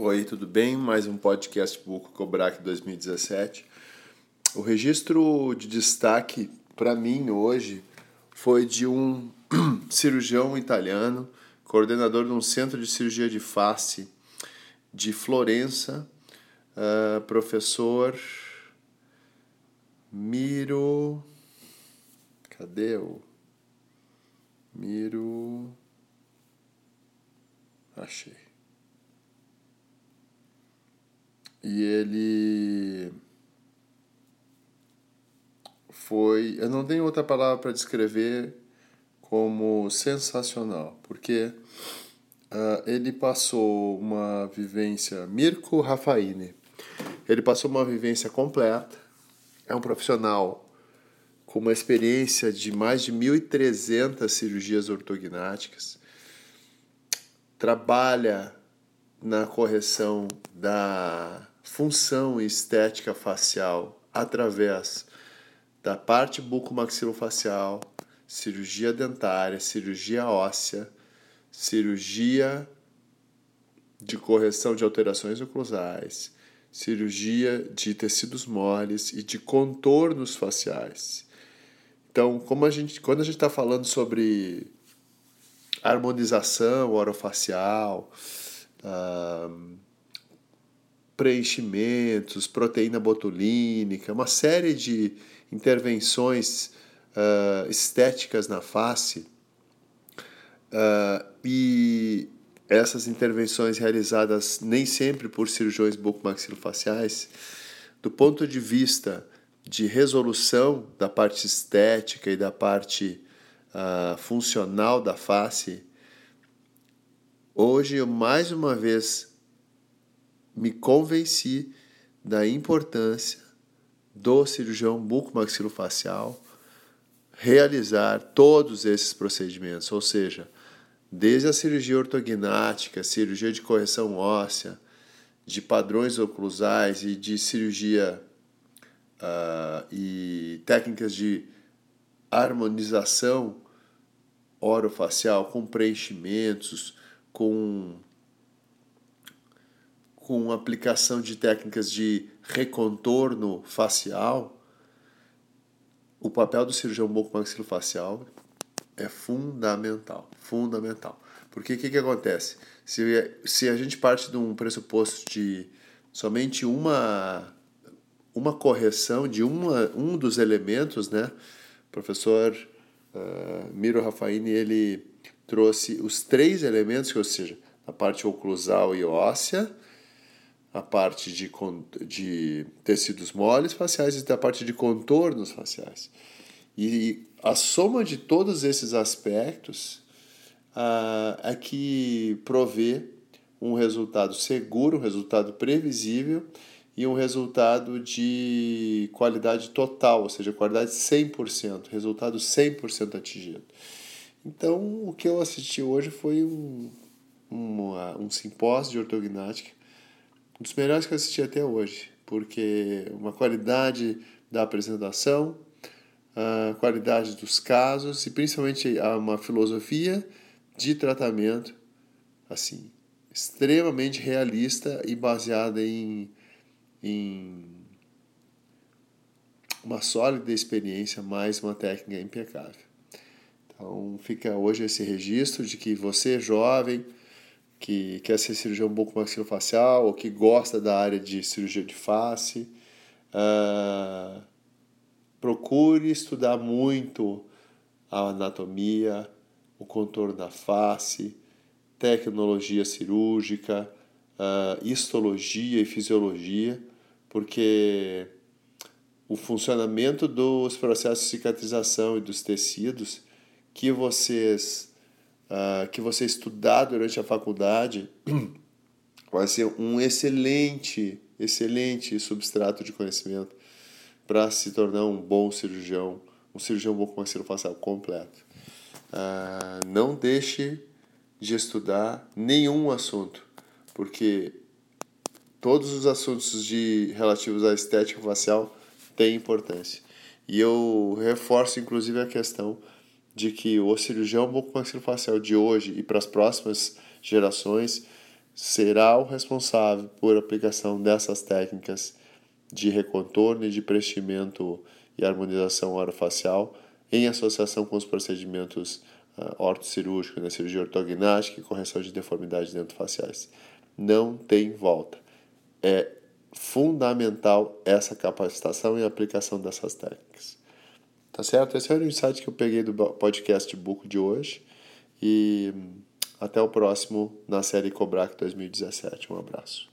Oi, tudo bem? Mais um podcast Buco Cobrac 2017. O registro de destaque para mim hoje foi de um cirurgião italiano, coordenador de um centro de cirurgia de face de Florença, uh, professor Miro. Cadê o. Miro. Achei. E ele foi, eu não tenho outra palavra para descrever como sensacional, porque uh, ele passou uma vivência, Mirko Rafaine, ele passou uma vivência completa, é um profissional com uma experiência de mais de 1.300 cirurgias ortognáticas, trabalha na correção da função estética facial através da parte bucomaxilofacial, cirurgia dentária, cirurgia óssea, cirurgia de correção de alterações oclusais, cirurgia de tecidos moles e de contornos faciais. Então, como a gente, quando a gente está falando sobre harmonização orofacial, uh, preenchimentos, proteína botulínica, uma série de intervenções uh, estéticas na face. Uh, e essas intervenções realizadas nem sempre por cirurgiões bucomaxilofaciais, do ponto de vista de resolução da parte estética e da parte uh, funcional da face, hoje eu mais uma vez me convenci da importância do cirurgião bucomaxilofacial realizar todos esses procedimentos, ou seja, desde a cirurgia ortognática, cirurgia de correção óssea, de padrões oclusais e de cirurgia uh, e técnicas de harmonização orofacial com preenchimentos, com com aplicação de técnicas de recontorno facial, o papel do cirurgião bucomaxilofacial é fundamental, fundamental. Porque o que, que acontece? Se, se a gente parte de um pressuposto de somente uma, uma correção de uma, um dos elementos, né? O professor uh, Miro Rafaini, ele trouxe os três elementos, ou seja, a parte oclusal e óssea, a parte de, de tecidos moles faciais e da parte de contornos faciais. E a soma de todos esses aspectos ah, é que provê um resultado seguro, um resultado previsível e um resultado de qualidade total, ou seja, qualidade 100%, resultado 100% atingido. Então, o que eu assisti hoje foi um, um, simpósio de ortognática um dos melhores que eu assisti até hoje, porque uma qualidade da apresentação, a qualidade dos casos e principalmente uma filosofia de tratamento assim extremamente realista e baseada em, em uma sólida experiência mais uma técnica impecável. Então fica hoje esse registro de que você jovem que quer ser cirurgião bucomaxilofacial ou que gosta da área de cirurgia de face, uh, procure estudar muito a anatomia, o contorno da face, tecnologia cirúrgica, uh, histologia e fisiologia, porque o funcionamento dos processos de cicatrização e dos tecidos que vocês uh, que você estudar durante a faculdade vai ser um excelente, excelente substrato de conhecimento para se tornar um bom cirurgião, um cirurgião bom com maxilofacial completo. Uh, não deixe de estudar nenhum assunto, porque todos os assuntos de relativos à estética facial têm importância. E eu reforço inclusive a questão de que o cirurgião bucomaxilofacial de hoje e para as próximas gerações será o responsável por aplicação dessas técnicas de recontorno e de preenchimento e harmonização orofacial em associação com os procedimentos uh, ortocirúrgicos, né, cirurgia ortognática e correção de deformidades dentofaciais. Não tem volta. É fundamental essa capacitação e aplicação dessas técnicas. Tá certo? Esse é o insight que eu peguei do podcast Buco de hoje. E até o próximo na série Cobrac 2017. Um abraço.